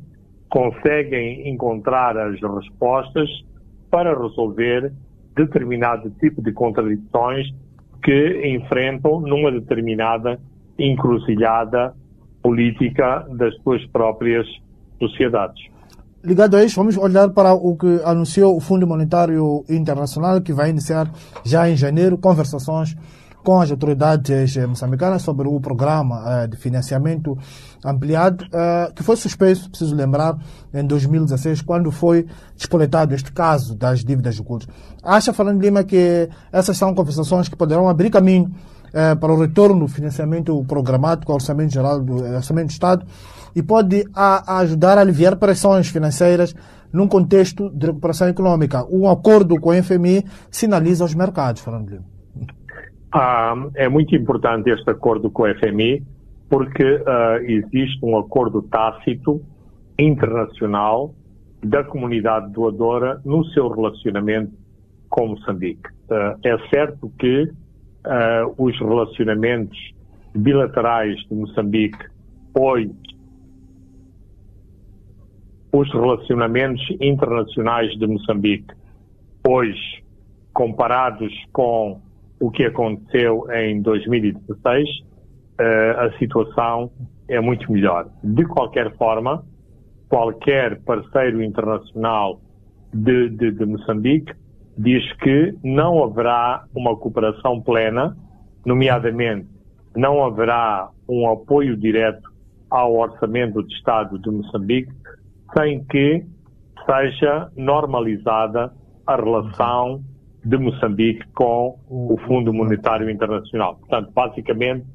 Speaker 3: conseguem encontrar as respostas para resolver determinado tipo de contradições que enfrentam numa determinada encruzilhada política das suas próprias sociedades.
Speaker 2: Ligado a isso, vamos olhar para o que anunciou o Fundo Monetário Internacional, que vai iniciar já em janeiro conversações com as autoridades moçambicanas sobre o programa uh, de financiamento ampliado, que foi suspenso, preciso lembrar, em 2016, quando foi despoletado este caso das dívidas ocultas. Acha, Fernando Lima, que essas são conversações que poderão abrir caminho para o retorno do financiamento programático ao Orçamento Geral do Orçamento do Estado e pode a, a ajudar a aliviar pressões financeiras num contexto de recuperação econômica. Um acordo com o FMI sinaliza os mercados, Fernando Lima.
Speaker 3: Ah, é muito importante este acordo com o FMI porque uh, existe um acordo tácito internacional da comunidade doadora no seu relacionamento com Moçambique. Uh, é certo que uh, os relacionamentos bilaterais de Moçambique hoje os relacionamentos internacionais de Moçambique hoje comparados com o que aconteceu em 2016, eh, a situação é muito melhor. De qualquer forma, qualquer parceiro internacional de, de, de Moçambique diz que não haverá uma cooperação plena, nomeadamente não haverá um apoio direto ao orçamento de Estado de Moçambique sem que seja normalizada a relação de Moçambique com o Fundo Monetário Internacional. Portanto, basicamente,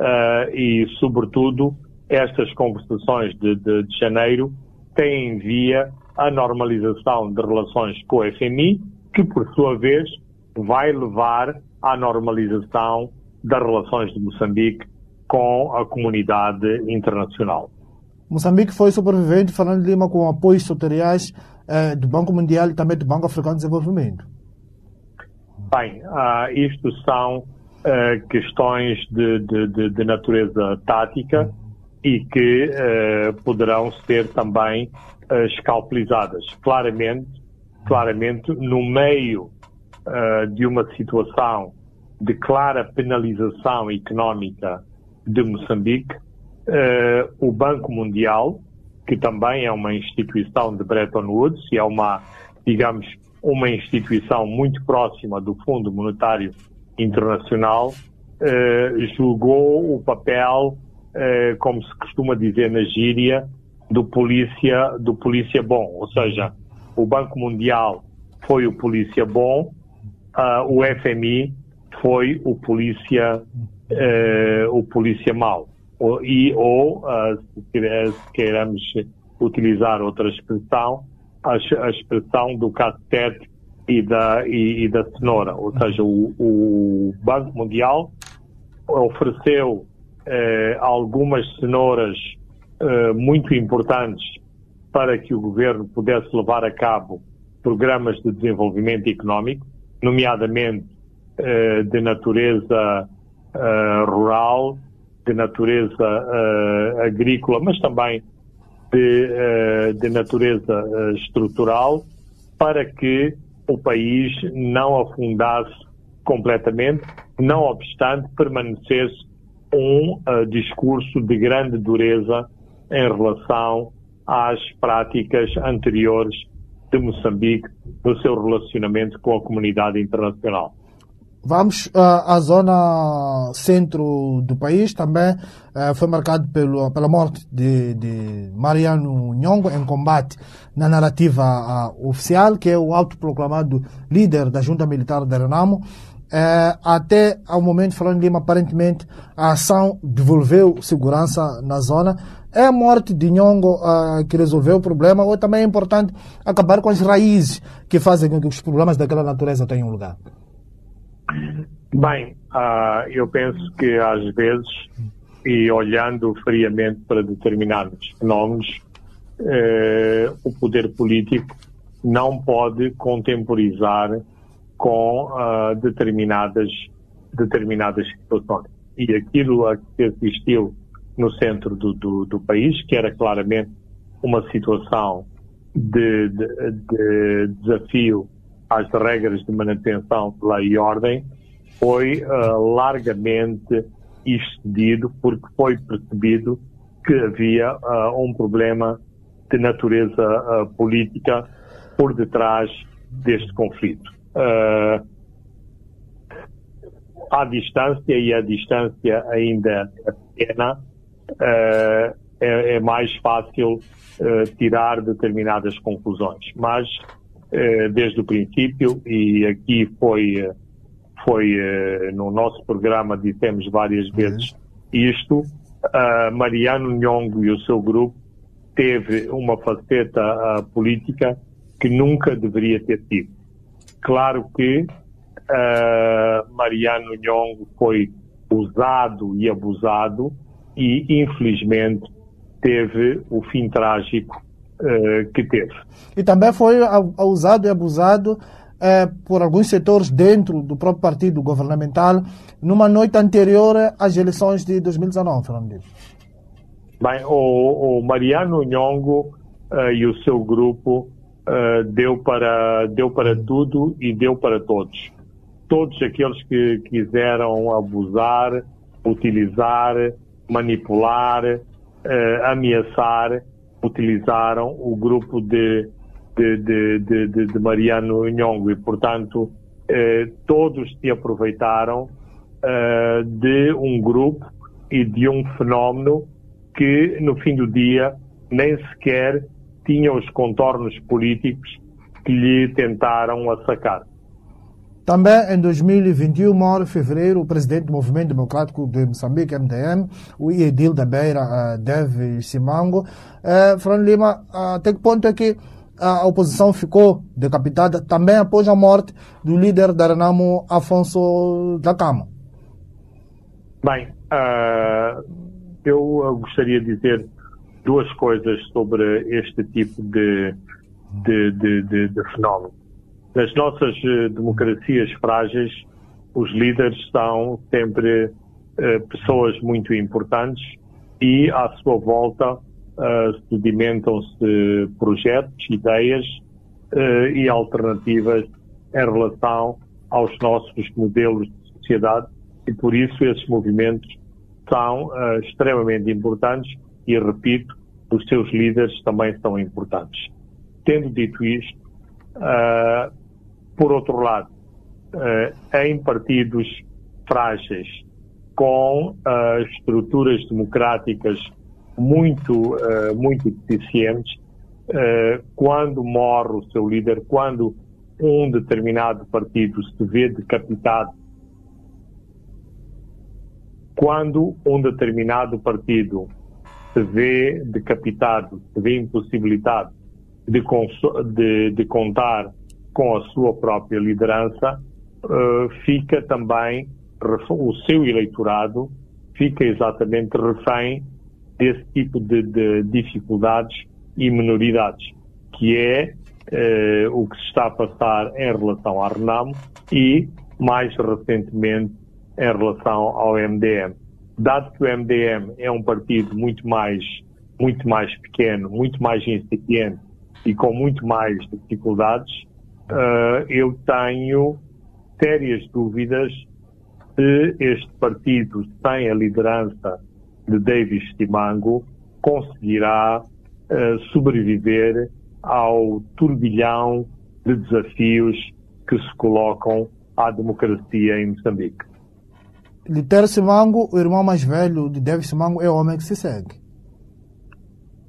Speaker 3: uh, e sobretudo, estas conversações de, de, de janeiro têm em via a normalização de relações com o FMI, que, por sua vez, vai levar à normalização das relações de Moçambique com a comunidade internacional.
Speaker 2: Moçambique foi sobrevivente, Fernando Lima, com apoios tutoriais eh, do Banco Mundial e também do Banco Africano de Desenvolvimento.
Speaker 3: Bem, uh, isto são uh, questões de, de, de, natureza tática e que uh, poderão ser também uh, escalpelizadas. Claramente, claramente, no meio de uma situação de clara penalização económica de Moçambique, o Banco Mundial, que também é uma instituição de Bretton Woods e é uma, digamos, uma instituição muito próxima do Fundo Monetário Internacional, eh, julgou o papel, eh, como se costuma dizer na gíria, do polícia, do polícia bom. Ou seja, o Banco Mundial foi o polícia bom, uh, o FMI foi o polícia, uh, o polícia mau. Ou, e, ou, uh, se queiramos utilizar outra expressão, a, a expressão do cacete e da, e, e, da cenoura. Ou seja, o, o Banco Mundial ofereceu eh, algumas cenouras eh, muito importantes para que o governo pudesse levar a cabo programas de desenvolvimento económico, nomeadamente eh, de natureza rural, de natureza uh, agrícola, mas também de, uh, de natureza uh, estrutural, para que o país não afundasse completamente, não obstante permanecesse um discurso de grande dureza em relação às práticas anteriores de Moçambique no seu relacionamento com a comunidade internacional.
Speaker 2: Vamos uh, à zona centro do país, também uh, foi marcado pelo, pela morte de, de Mariano Nhongo em combate na narrativa uh, oficial, que é o autoproclamado líder da junta militar de Renamo. Uh, até ao momento, falando Lima, aparentemente a ação devolveu segurança na zona. É a morte de Nhongo que resolveu o problema ou também é importante acabar com as raízes que fazem com que os problemas daquela natureza tenham lugar?
Speaker 3: Bem, uh, eu penso que às vezes, e olhando friamente para determinados fenómenos, uh, o poder político não pode contemporizar com uh, determinadas, determinadas situações. E aquilo a que assistiu no centro do, do, do país, que era claramente uma situação de, de, de desafio às regras de manutenção de lei e ordem, foi uh, largamente excedido porque foi percebido que havia uh, um problema de natureza uh, política por detrás deste conflito. à distância, e a distância ainda é pequena, é, é, mais fácil tirar determinadas conclusões. Mas desde o princípio e aqui foi, foi eh, no nosso programa dissemos várias vezes isto, Mariano Nhongo e o seu grupo teve uma faceta política que nunca deveria ter tido. Claro que uh, Mariano Nhongo foi usado e abusado e, infelizmente, teve o fim trágico eh, que teve.
Speaker 2: E também foi usado e abusado por alguns setores dentro do próprio partido governamental numa noite anterior às eleições de 2019, Fernando.
Speaker 3: Bem, o, o Mariano Nhongo uh, e o seu grupo uh, deu, para, deu para tudo e deu para todos. Todos aqueles que quiseram abusar, utilizar, manipular, uh, ameaçar, utilizaram o grupo de, de, de, de, de Mariano Nhongo e, portanto, eh, todos se aproveitaram eh, de um grupo e de um fenómeno que, no fim do dia, nem sequer tinha os contornos políticos que lhe tentaram assacar.
Speaker 2: Também em 2021, 9 de fevereiro, o presidente do Movimento Democrático de Moçambique, MDM, o Iedil da Beira, uh, Simango, uh, Fran Lima, uh, até que ponto é que a oposição ficou decapitada também após a morte do líder da Renamo, Afonso da Cama?
Speaker 3: Bem, uh, eu gostaria de dizer duas coisas sobre este tipo de, de, de, de, fenómeno. Nas nossas eh, democracias frágeis, os líderes são sempre eh, pessoas muito importantes e à sua volta eh, sedimentam-se projetos, ideias eh, e alternativas em relação aos nossos modelos de sociedade e por isso esses movimentos são uh, extremamente importantes e, repito, os seus líderes também são importantes. Tendo dito isto, por outro lado, em partidos frágeis, com estruturas democráticas muito, uh, muito deficientes, quando morre o seu líder, quando um determinado partido se vê decapitado, quando um determinado partido se vê decapitado, se vê impossibilitado de, de, de contar com a sua própria liderança, uh, fica também, o seu eleitorado fica exatamente refém desse tipo de, de dificuldades e minoridades, que é uh, o que se está a passar em relação à Renamo e, mais recentemente, em relação ao MDM. dado que o MDM é um partido muito mais, muito mais pequeno, muito mais incipiente e com muito mais dificuldades, uh, eu tenho sérias dúvidas se este partido, sem a liderança de Davis Timango, conseguirá uh, sobreviver ao turbilhão de desafios que se colocam à democracia em Moçambique.
Speaker 2: Liter Simango, o irmão mais velho de Davis Simango, é o homem que se segue.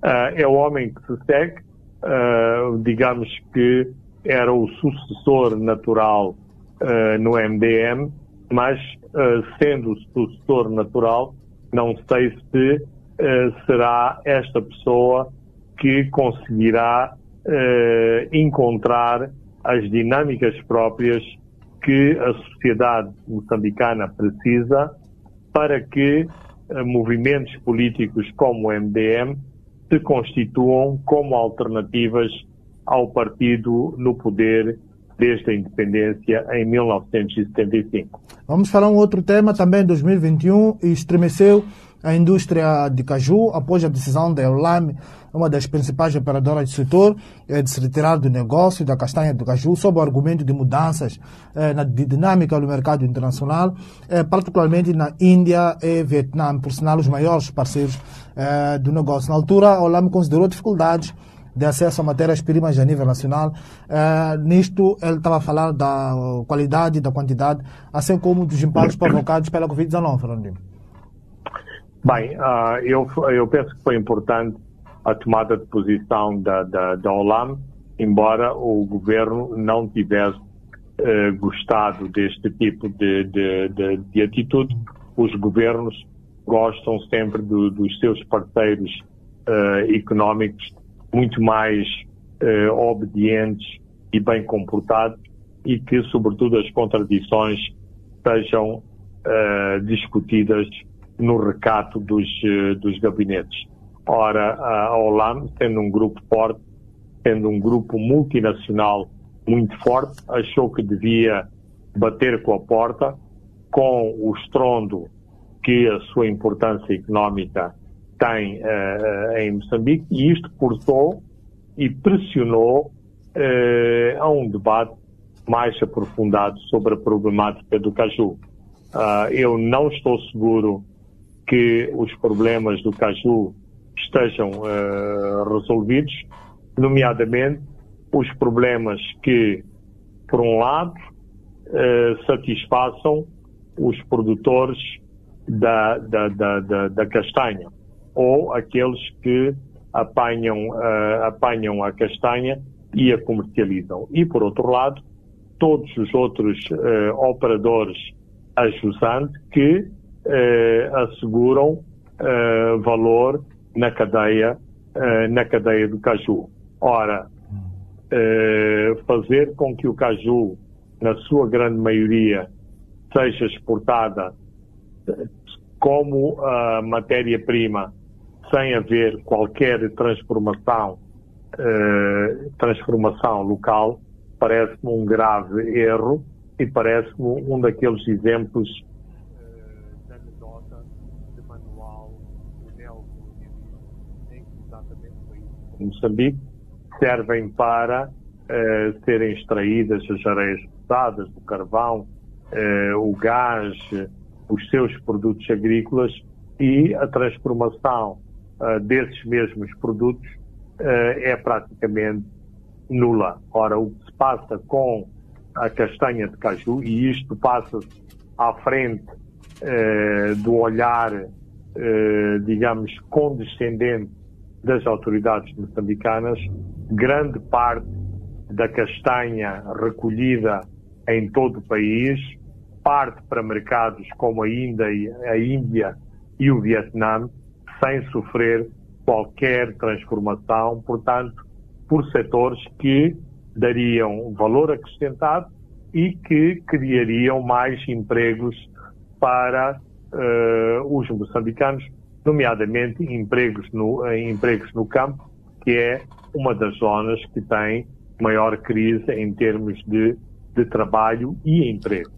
Speaker 3: Uh, é o homem que se segue, uh, digamos que era o sucessor natural uh, no MDM, mas sendo o sucessor natural, não sei se será esta pessoa que conseguirá encontrar as dinâmicas próprias que a sociedade moçambicana precisa para que uh, movimentos políticos como o MDM se constituam como alternativas ao partido no poder desde a independência em 1975.
Speaker 2: Vamos falar um outro tema também, 2021, estremeceu a indústria de caju após a decisão da Eulam, uma das principais operadoras do setor, eh, de se retirar do negócio da castanha do caju sob o argumento de mudanças eh, na dinâmica do mercado internacional, eh, particularmente na Índia e Vietnã, por sinal os maiores parceiros do negócio. Na altura, a Eulam considerou dificuldades de acesso a matérias-primas a nível nacional. nisto, ele estava a falar da qualidade, da quantidade, assim como dos impactos provocados pela Covid-19, Fernandinho.
Speaker 3: Bem, uh, eu, eu penso que foi importante a tomada de posição da, da, da OLAM, embora o governo não tivesse uh, gostado deste tipo de, de, de, de, atitude. Os governos gostam sempre do, dos seus parceiros uh, económicos muito mais uh, obedientes e bem comportados e que, sobretudo, as contradições sejam discutidas no recato dos, eh, dos gabinetes. Ora, a OLAM, sendo um grupo forte, sendo um grupo multinacional muito forte, achou que devia bater com a porta com o estrondo que a sua importância económica tem uh, em Moçambique e isto forçou e pressionou uh, a um debate mais aprofundado sobre a problemática do caju. Uh, eu não estou seguro que os problemas do caju estejam resolvidos, nomeadamente os problemas que, por um lado, satisfaçam os produtores da, da, da, da, da castanha ou aqueles que apanham, uh, apanham a castanha e a comercializam. E, por outro lado, todos os outros operadores ajusantes que eh, asseguram valor na cadeia, na cadeia do caju. Ora, fazer com que o caju, na sua grande maioria, seja exportada como matéria-prima, sem haver qualquer transformação, transformação local, parece-me um grave erro e parece-me um daqueles exemplos Moçambique servem para uh, serem extraídas as areias pesadas, o carvão, uh, o gás, os seus produtos agrícolas e a transformação uh, desses mesmos produtos é praticamente nula. Ora, o que se passa com a castanha de caju, e isto passa-se à frente do olhar, digamos, condescendente das autoridades moçambicanas, grande parte da castanha recolhida em todo o país parte para mercados como a Índia, a Índia e o Vietnã sem sofrer qualquer transformação, portanto, por setores que dariam valor acrescentado e que criariam mais empregos para uh, os moçambicanos, nomeadamente empregos no, empregos no campo, que é uma das zonas que tem maior crise em termos de, de trabalho e emprego.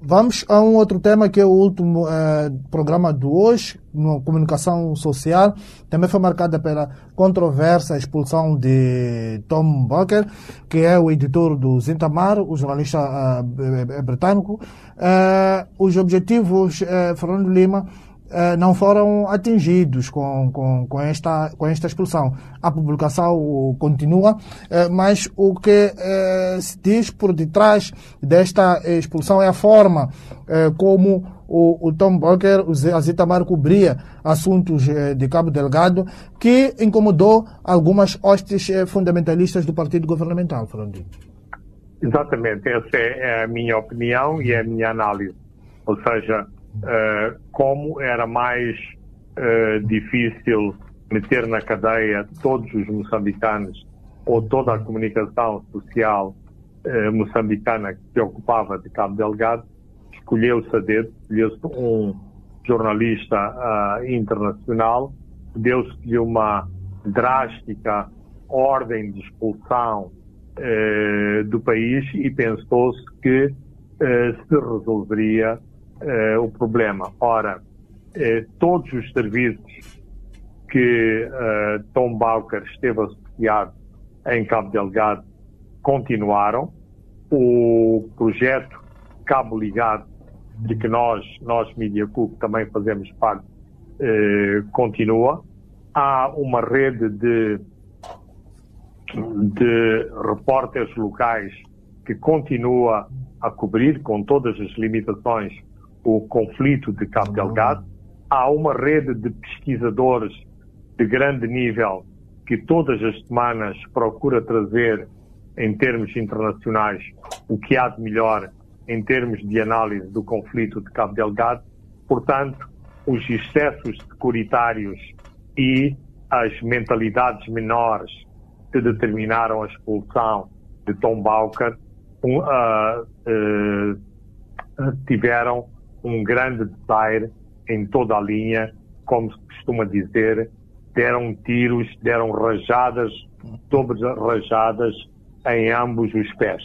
Speaker 2: Vamos a um outro tema que é o último eh, programa de hoje, no Comunicação Social. Também foi marcada pela controversa expulsão de Tom Bucker, que é o editor do Zintamar, o jornalista eh, britânico. Eh, os objetivos, Fernando Lima, não foram atingidos com, com, com, esta, com esta expulsão. A publicação continua, eh, mas o que eh, se diz por detrás desta expulsão é a forma como o, Tom Boker, o Azitamar cobria assuntos de Cabo Delgado, que incomodou algumas hostes fundamentalistas do partido governamental, Fernandinho.
Speaker 3: Exatamente, essa é a minha opinião e é a minha análise. Ou seja, como era mais uh, difícil meter na cadeia todos os moçambicanos ou toda a comunicação social uh, moçambicana que se ocupava de Cabo Delgado, escolheu-se a dedo, escolheu-se um jornalista internacional, deu-se-lhe uma drástica ordem de expulsão do país e pensou-se que se resolveria eh, o problema. Ora, eh, todos os serviços que eh, Tom Bauker esteve associado em Cabo Delgado continuaram. O projeto Cabo Ligado, de que nós, nós Media Cook, também fazemos parte, continua. Há uma rede de, de repórteres locais que continua a cobrir, com todas as limitações o conflito de Cabo Delgado. Há uma rede de pesquisadores de grande nível que todas as semanas procura trazer, em termos internacionais, o que há de melhor em termos de análise do conflito de Cabo Delgado. Portanto, os excessos securitários e as mentalidades menores que determinaram a expulsão de Tom Bauker uh, uh, tiveram um grande desaire em toda a linha, como se costuma dizer, deram tiros, deram rajadas sobre rajadas em ambos os pés.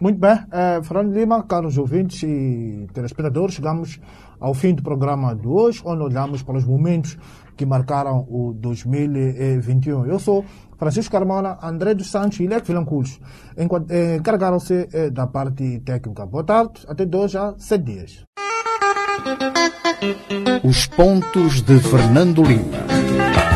Speaker 2: Muito bem, uh, Fernando Lima, caros ouvintes e telespectadores, chegamos ao fim do programa de hoje, onde olhamos para os momentos que marcaram o 2021. Eu sou Francisco Carmona, André dos Santos e Leque Vilanculos eh, encarregaram-se eh, da parte técnica. Boa tarde, até dois a sete dias.
Speaker 1: Os pontos de Fernando Lima.